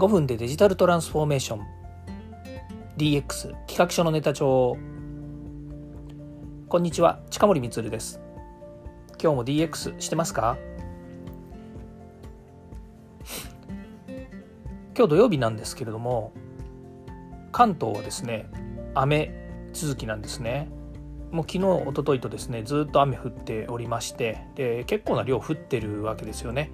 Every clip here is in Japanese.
5分でデジタルトランスフォーメーション。DX 企画書のネタ帳。こんにちは近森光です。今日も DX してますか？今日土曜日なんですけれども関東はですね雨続きなんですね。もう昨日一昨日とですねずっと雨降っておりましてで結構な量降ってるわけですよね。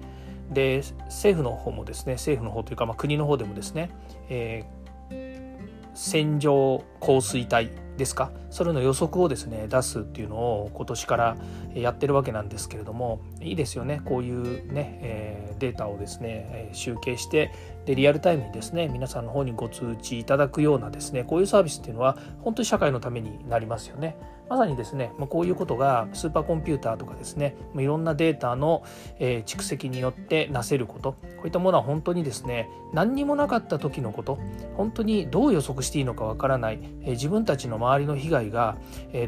で政府の方もですね政府の方というか、まあ、国の方でもですね、えー、線状降水帯ですかそれの予測をですね出すっていうのを今年からやってるわけなんですけれどもいいですよねこういうね、えー、データをですね集計してでリアルタイムにですね皆さんの方にご通知いただくようなですねこういうサービスっていうのは本当に社会のためになりますよね。まさにですね、こういうことがスーパーコンピューターとかですねいろんなデータの、蓄積によってなせること。こういったものは本当にですね何にもなかった時のこと。本当にどう予測していいのかわからない、自分たちの周りの被害が、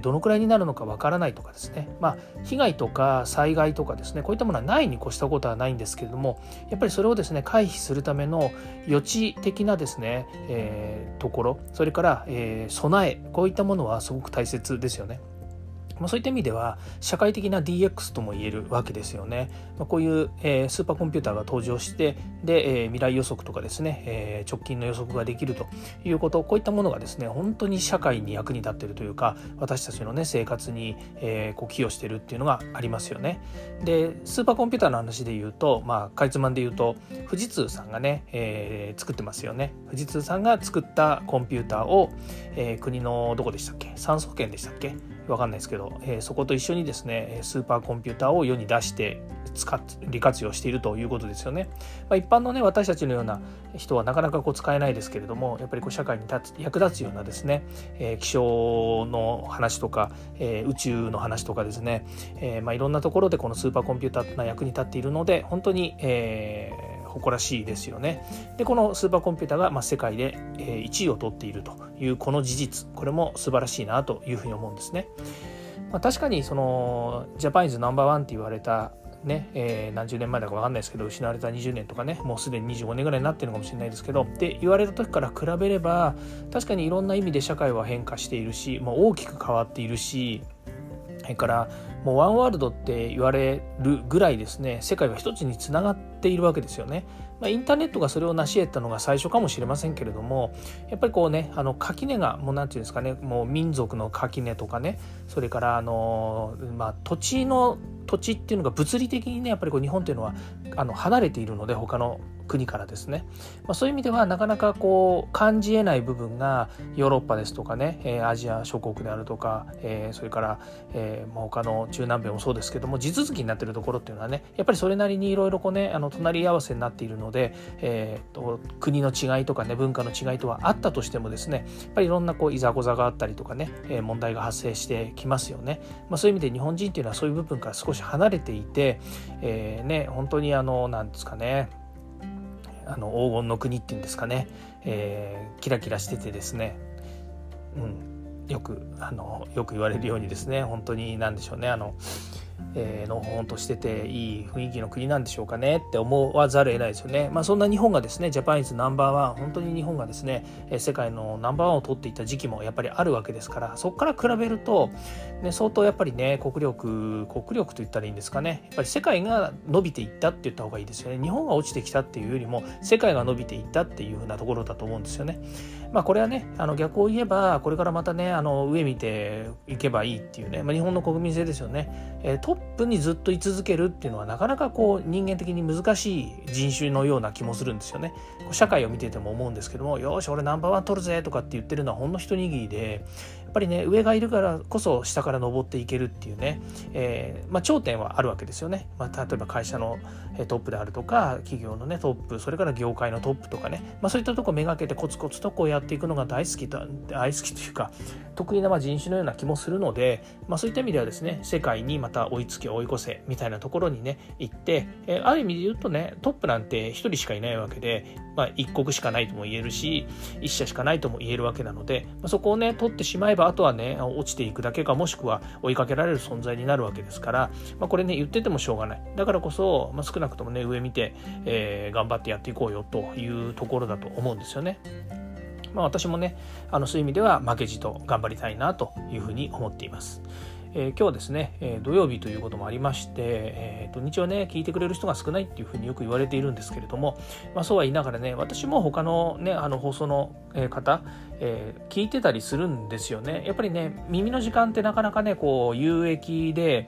どのくらいになるのかわからないとかですね。まあ被害とか災害とかですねこういったものはないに越したことはないんですけれどもやっぱりそれをですね回避するための予知的なですね、えー、ところそれから、えー、備えこういったものはすごく大切ですよね。まあ、そういった意味では社会的な DX とも言えるわけですよね。まあ、こういう、えー、スーパーコンピューターが登場してで、えー、未来予測とかですね、えー、直近の予測ができるということこういったものがですね本当に社会に役に立っているというか私たちのね生活に、えー、こう寄与しているっていうのがありますよね。でスーパーコンピューターの話で言うとまあかいつまんで言うと富士通さんがね、えー、作ってますよね。富士通さんが作ったコンピューターを、えー、国のどこでしたっけ？産総研でしたっけ？わかんないですけど、えー、そこと一緒にですねスーパーコンピューターを世に出して使っ利活用しているということですよね。まあ、一般のね私たちのような人はなかなかこう使えないですけれどもやっぱりこう社会に立つ役立つようなですね、えー、気象の話とか、えー、宇宙の話とかですね、えーまあ、いろんなところでこのスーパーコンピューターが役に立っているので本当に、えー、誇らしいですよね。でこのスーパーコンピューターが、まあ、世界で、え1位を取っているというこの事実これも素晴らしいなというふうに思うんですね。まあ、確かにそのジャパニーズナンバーワンって言われたね、えー、何十年前だか分かんないですけど失われた20年とかねもうすでに25年ぐらいになってるのかもしれないですけどって言われた時から比べれば確かにいろんな意味で社会は変化しているしもう大きく変わっているしそれからもうワンワールドって言われるぐらいですね世界は一つにつながっているわけですよね。まあ、インターネットがそれを成し得たのが最初かもしれませんけれどもやっぱりこうねあの垣根がもう何て言うんですかねもう民族の垣根とかねそれからあの、まあ、土地の土地っていうのが物理的にねやっぱりこう日本っていうのはあの離れているので他の国からですね、まあ、そういう意味ではなかなかこう感じえない部分がヨーロッパですとかね、えー、アジア諸国であるとか、えー、それから、えーまあ、他の中南米もそうですけども地続きになってるところっていうのはねやっぱりそれなりにいろいろこうねあの隣り合わせになっているので、えーと、国の違いとかね文化の違いとはあったとしてもですねやっぱりいろんなこういざこざがあったりとかね、えー、問題が発生してきますよね、まあ、そういう意味で日本人っていうのはそういう部分から少し離れていて、えー、ね本当にあのなんですかねあの黄金の国っていうんですかね、えー、キラキラしててですね、うん、よくあのよく言われるようにですね。本当に何でしょうね。あのえー、のほほんとしてていい雰囲気の国なんでしょうかねって思わざるを得ないですよね。まあ、そんな日本がですねジャパニーズナンバーワン本当に日本がですね世界のナンバーワンを取っていた時期もやっぱりあるわけですからそこから比べると、ね、相当やっぱりね国力国力と言ったらいいんですかねやっぱり世界が伸びていったって言った方がいいですよね。日本が落ちてきたっていうよりも世界が伸びていったっていうふうなところだと思うんですよね。まあ、これはねあの逆を言えばこれからまたねあの上見ていけばいいっていうね、まあ、日本の国民性ですよね、えー、トップにずっと居続けるっていうのはなかなかこう人間的に難しい人種のような気もするんですよね。社会を見てても思うんですけどもよし俺ナンバーワン取るぜとかって言ってるのはほんの一握りでっぱりね上がいるからこそ下から登っていけるっていうね、えー、まあ、頂点はあるわけですよね、まあ、例えば会社のトップであるとか企業のねトップそれから業界のトップとかね、まあ、そういったとこめがけてコツコツとこうやっていくのが大好きと大好きというか得意なま人種のような気もするので、まあ、そういった意味ではですね世界にまた追いつけ追い越せみたいなところにね行って、えー、ある意味で言うとねトップなんて1人しかいないわけで、まあ、1国しかないとも言えるし1社しかないとも言えるわけなので、まあ、そこをね取ってしまえばばあとはね落ちていくだけかもしくは追いかけられる存在になるわけですから、まあ、これね言っててもしょうがないだからこそ、まあ、少なくともね上見て、えー、頑張ってやっていこうよというところだと思うんですよね。まあ、私もねあのそういう意味では負けじと頑張りたいなというふうに思っています。えー、今日はですね、えー、土曜日ということもありまして、えー、土日はね聞いてくれる人が少ないっていうふうによく言われているんですけれども、まあ、そうは言いながらね私も他のねあの放送の方、えー、聞いてたりするんですよね。やっぱりね耳の時間ってなかなかねこう有益で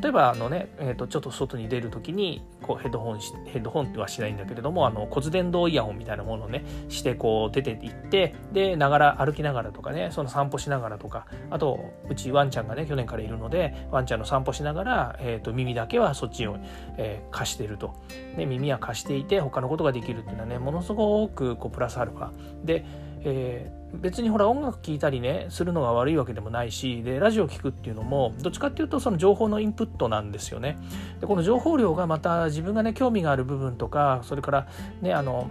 例えばあのね、えー、とちょっと外に出る時にこうヘッドホンヘッドホンはしないんだけれどもあの骨伝導イヤホンみたいなものをねしてこう出ていってでながら歩きながらとかねその散歩しながらとかあとうちワンちゃんがね去年からいるのでワンちゃんの散歩しながら、えー、と耳だけはそっちを、えー、貸してると、ね、耳は貸していて他のことができるっていうのはねものすごくこうプラスアルファ。でえー、別にほら音楽聴いたりねするのが悪いわけでもないしでラジオ聴くっていうのもどっちかっていうとその情報のインプットなんですよね。でこの情報量がまた自分がね興味がある部分とかそれからねあの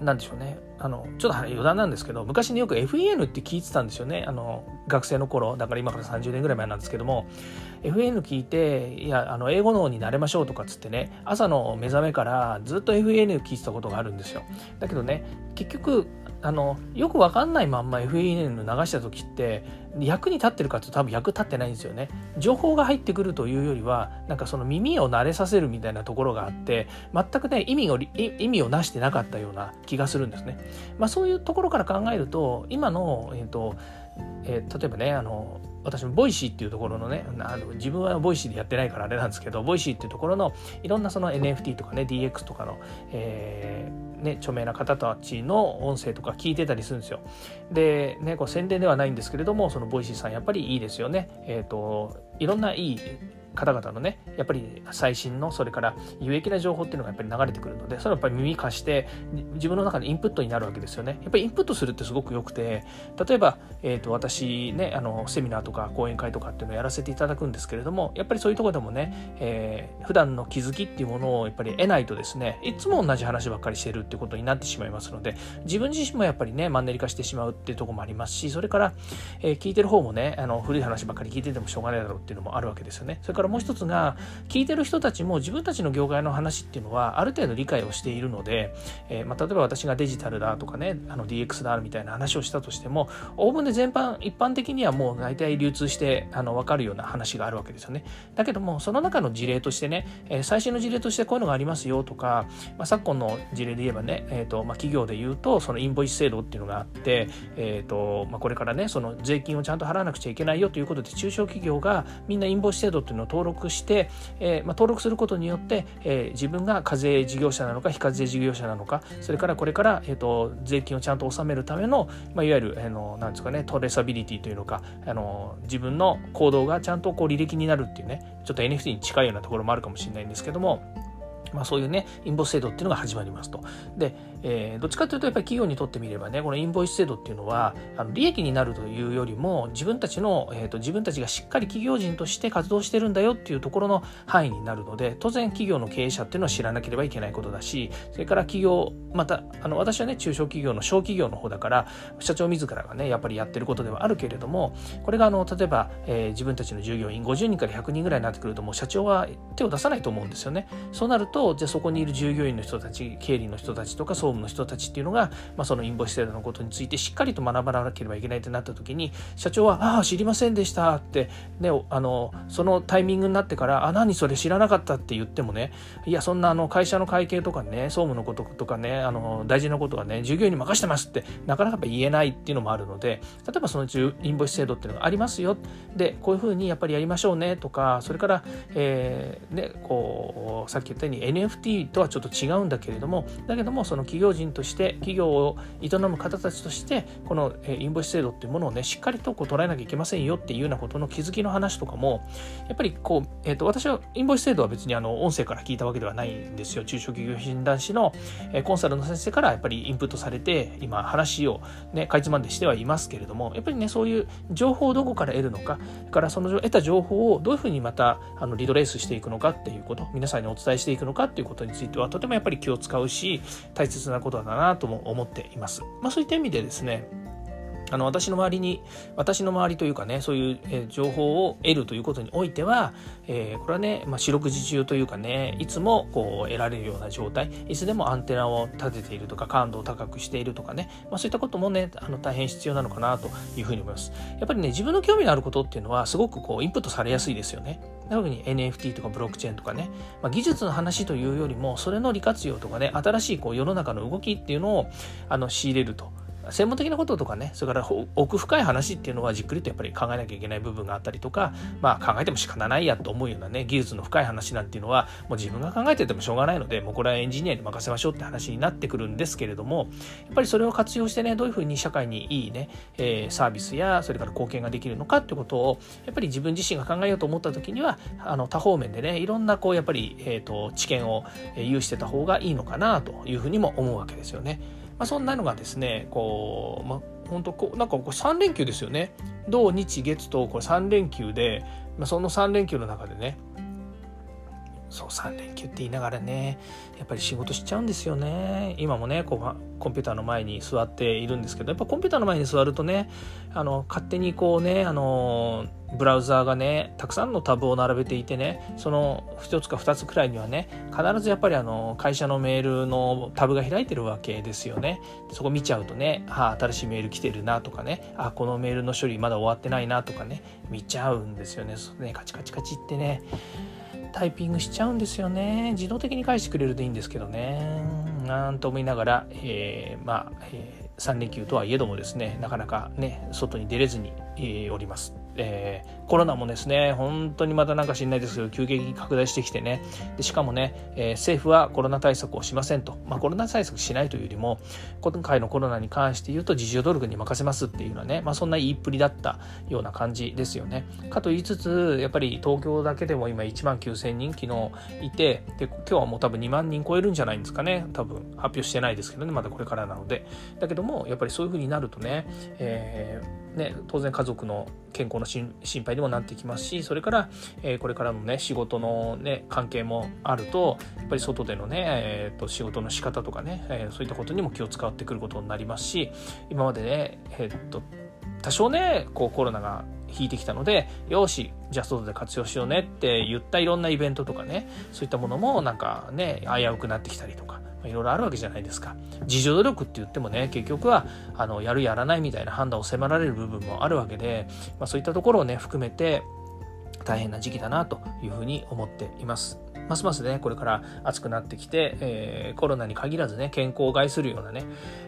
なんでしょうねあのちょっと余談なんですけど昔によく FEN って聞いてたんですよね。あの学生の頃だから今から30年ぐらい前なんですけども FEN 聞いていやあの英語脳になれましょうとかっつってね朝の目覚めからずっと FEN 聞いてたことがあるんですよ。だけどね結局あのよく分かんないまんま FEN 流した時って役に立ってるかって多分役立ってないんですよね。情報が入ってくるというよりはなんかその耳を慣れさせるみたいなところがあって全くね意味を意味をなしてなかったような気がするんですね、まあ、そういうところから考えると今の、えーとえー、例えばねあの私も Voicy っていうところのねあの自分は Voicy でやってないからあれなんですけど Voicy っていうところのいろんなその NFT とかね DX とかの、えー、ね、著名な方たちの音声とか聞いてたりするんですよ。で、ね、こう宣伝ではないんですけれどもその Voicy さんやっぱりいいですよね。えっ、ー、といろんないい方々のねやっぱり最新のそれから有益な情報っていうのがやっぱり流れてくるのでそれはやっぱり耳貸して自分の中でインプットになるわけですよね。やっぱりインプットするってすごく良くて例えば、えーと、私ねあのセミナーとか講演会とかっていうのをやらせていただくんですけれどもやっぱりそういうとこでもね、えー、普段の気づきっていうものをやっぱり得ないとですねいつも同じ話ばっかりしてるってことになってしまいますので自分自身もやっぱりねマンネリ化してしまうっていうとこもありますしそれから、えー、聞いてる方もねあの古い話ばっかり聞いててもしょうがないだろうっていうのもあるわけですよね。それからもう一つが聞いてる人たちも自分たちの業界の話っていうのはある程度理解をしているので、えー、まあ、例えば私がデジタルだとかねあの DX だみたいな話をしたとしてもおおむね全般一般的にはもう大体流通してあの分かるような話があるわけですよね。だけどもその中の事例としてね、えー、最新の事例としてこういうのがありますよとか、まあ、昨今の事例で言えばね、えーとまあ、企業で言うとそのインボイス制度っていうのがあって、えーとまあ、これからねその税金をちゃんと払わなくちゃいけないよということで中小企業がみんなインボイス制度っていうのを登録して、えー、まあ、登録することによって、えー、自分が課税事業者なのか非課税事業者なのかそれからこれから、えーと、税金をちゃんと納めるための、まあ、いわゆる、あのなんですかねトレーサビリティというのかあの自分の行動がちゃんとこう履歴になるっていうねちょっと NFT に近いようなところもあるかもしれないんですけどもまあ、そういうね、インボイス制度っていうのが始まりますと。で、えー、どっちかというとやっぱり企業にとってみればねこのインボイス制度っていうのはあの利益になるというよりも自分たちの、えーと、自分たちがしっかり企業人として活動してるんだよっていうところの範囲になるので当然企業の経営者っていうのは知らなければいけないことだしそれから企業またあの私はね中小企業の小企業の方だから社長自らがねやっぱりやってることではあるけれどもこれがあの例えば、えー、自分たちの従業員50人から100人ぐらいになってくるともう社長は手を出さないと思うんですよね。そうなるとじゃあそこにいる従業員の人たち経理の人たちとか総務の人たちっていうのが、まあ、そのインボイス制度のことについてしっかりと学ばなければいけないってなった時に社長は「ああ知りませんでした」って、ね、あのそのタイミングになってから「あ何それ知らなかった」って言ってもねいやそんなあの会社の会計とかね総務のこととかねあの大事なことはね従業員に任せてますってなかなか言えないっていうのもあるので例えばそのインボイス制度っていうのがありますよ。でこういうふうにやっぱりやりましょうねとかそれから、えーね、こうさっき言ったように NFT とはちょっと違うんだけれどもだけどもその企業人として企業を営む方たちとしてこのインボイス制度っていうものをねしっかりとこう捉えなきゃいけませんよっていうようなことの気づきの話とかもやっぱりこう、えーと、私はインボイス制度は別にあの音声から聞いたわけではないんですよ。中小企業診断士のコンサルの先生からやっぱりインプットされて今話をねかいつまんでしてはいますけれどもやっぱりねそういう情報をどこから得るのかからその得た情報をどういうふうにまたあのリドレースしていくのかっていうこと皆さんにお伝えしていくのかかっていうことについてはとてもやっぱり気を使うし大切なことだなとも思っています。まあ、そういった意味でですねあの私の周りに私の周りというかねそういう、情報を得るということにおいては、えー、これはね、まあ、四六時中というかねいつもこう得られるような状態いつでもアンテナを立てているとか感度を高くしているとかね、まあ、そういったこともねあの大変必要なのかなというふうに思います。やっぱりね自分の興味のあることっていうのはすごくこうインプットされやすいですよね。特に NFT とかブロックチェーンとかね、まあ、技術の話というよりもそれの利活用とかね新しいこう世の中の動きっていうのをあの仕入れると。専門的なこととかねそれから奥深い話っていうのはじっくりとやっぱり考えなきゃいけない部分があったりとかまあ考えても仕方ないやと思うようなね技術の深い話なんていうのはもう自分が考えててもしょうがないのでもうこれはエンジニアに任せましょうって話になってくるんですけれどもやっぱりそれを活用してねどういうふうに社会にいいね、えー、サービスやそれから貢献ができるのかってことをやっぱり自分自身が考えようと思った時にはあの多方面でねいろんなこうやっぱり、えーと、知見を有してた方がいいのかなというふうにも思うわけですよね。まあ、そんなのがですねこう、まあ、本当こうなんかこう3連休ですよね。土日月とこれ3連休で、まあ、その3連休の中でねそう3連休って言いながらねやっぱり仕事しちゃうんですよね。今もねこうコンピューターの前に座っているんですけどやっぱコンピューターの前に座るとねあの勝手にこうねあのブラウザーがねたくさんのタブを並べていてねその1つか2つくらいにはね必ずやっぱりあの会社のメールのタブが開いてるわけですよね。そこ見ちゃうとねあ新しいメール来てるなとかねあこのメールの処理まだ終わってないなとかね見ちゃうんですよね。ねカチカチカチってね。タイピングしちゃうんですよね。自動的に返してくれるといいんですけどね。なんと思いながら、えー、まあ、えー、3連休とはいえどもですねなかなかね外に出れずに、えー、おります。えー、コロナもですね、本当にまたなんか知んないですけど、急激に拡大してきてね、でしかもね、えー、政府はコロナ対策をしませんと、まあ、コロナ対策しないというよりも、今回のコロナに関して言うと、自助努力に任せますっていうのはね、まあ、そんな言いっぷりだったような感じですよね。かと言いつつ、やっぱり東京だけでも今1万9000人昨日いて、で今日はもう多分2万人超えるんじゃないんですかね、多分発表してないですけどね、まだこれからなので。だけども、やっぱりそういうふうになるとね、えーね、当然家族の健康の心配にもなってきますしそれから、えー、これからのね仕事のね関係もあるとやっぱり外でのね、えーと、仕事の仕方とかね、えー、そういったことにも気を使ってくることになりますし今までね、えーと、多少ねこうコロナが引いてきたのでよしじゃあ外で活用しようねって言ったいろんなイベントとかねそういったものもなんかね危うくなってきたりとかいろいろあるわけじゃないですか自助努力って言ってもね結局はあのやるやらないみたいな判断を迫られる部分もあるわけで、まあ、そういったところをね含めて大変な時期だなというふうに思っています。ますますね、これから暑くなってきて、えー、コロナに限らずね、健康を害するようなね、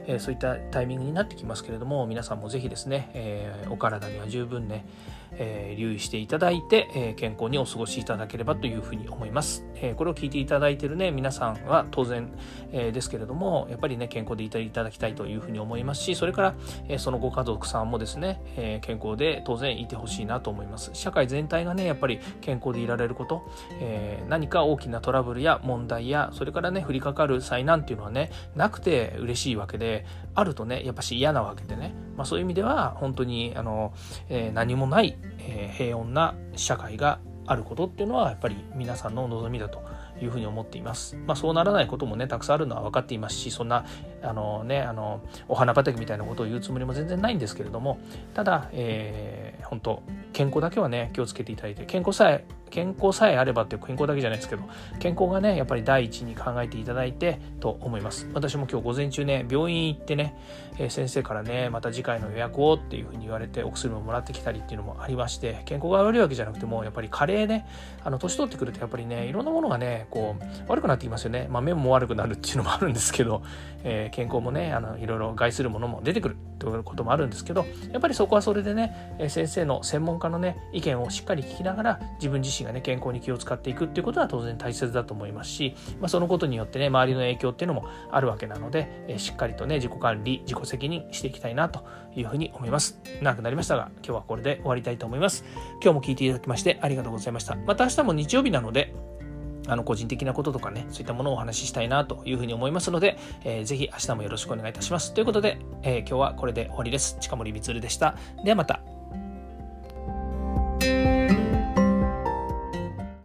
えー、そういったタイミングになってきますけれども、皆さんもぜひですね、えー、お体には十分ね、えー、留意していただいて、えー、健康にお過ごしいただければというふうに思います。えー、これを聞いていただいているね、皆さんは当然、えですけれども、やっぱりね、健康でいていただきたいというふうに思いますし、それから、えそのご家族さんもですね、え健康で当然いてほしいなと思います。社会全体がね、やっぱり健康でいられること、え何か大きなトラブルや問題や、それからね、降りかかる災難っていうのはね、なくて嬉しいわけで、あるとね、やっぱし嫌なわけでね、まあそういう意味では、本当に、あの、え何もない、え平穏な社会があることっていうのはやっぱり皆さんの望みだというふうに思っています。まあ、そうならないこともねたくさんあるのは分かっていますしそんなあの、ね、あのお花畑みたいなことを言うつもりも全然ないんですけれどもただ、えー、本当健康だけはね気をつけていただいて健康さえ健康さえあればっていう健康だけじゃないですけど健康がねやっぱり第一に考えていただいてと思います。私も今日午前中ね病院行ってね、えー、先生からねまた次回の予約をっていうふうに言われてお薬ももらってきたりっていうのもありまして健康が悪いわけじゃなくてもやっぱり加齢ねあの年取ってくるとやっぱりねいろんなものがねこう悪くなってきますよね。まあ目も悪くなるっていうのもあるんですけど、えー、健康もねあのいろいろ害するものも出てくるということもあるんですけどやっぱりそこはそれでね先生の専門家のね意見をしっかり聞きながら自分自身身がね健康に気を使っていくっていうことは当然大切だと思いますし、まあ、そのことによってね周りの影響っていうのもあるわけなので、えしっかりとね自己管理自己責任していきたいなというふうに思います長くなりましたが今日はこれで終わりたいと思います今日も聞いていただきましてありがとうございましたまた明日も日曜日なのであの個人的なこととかね、そういったものをお話ししたいなというふうに思いますので、えー、ぜひ明日もよろしくお願いいたします。ということで、えー、今日はこれで終わりです。近森光でした。ではまた。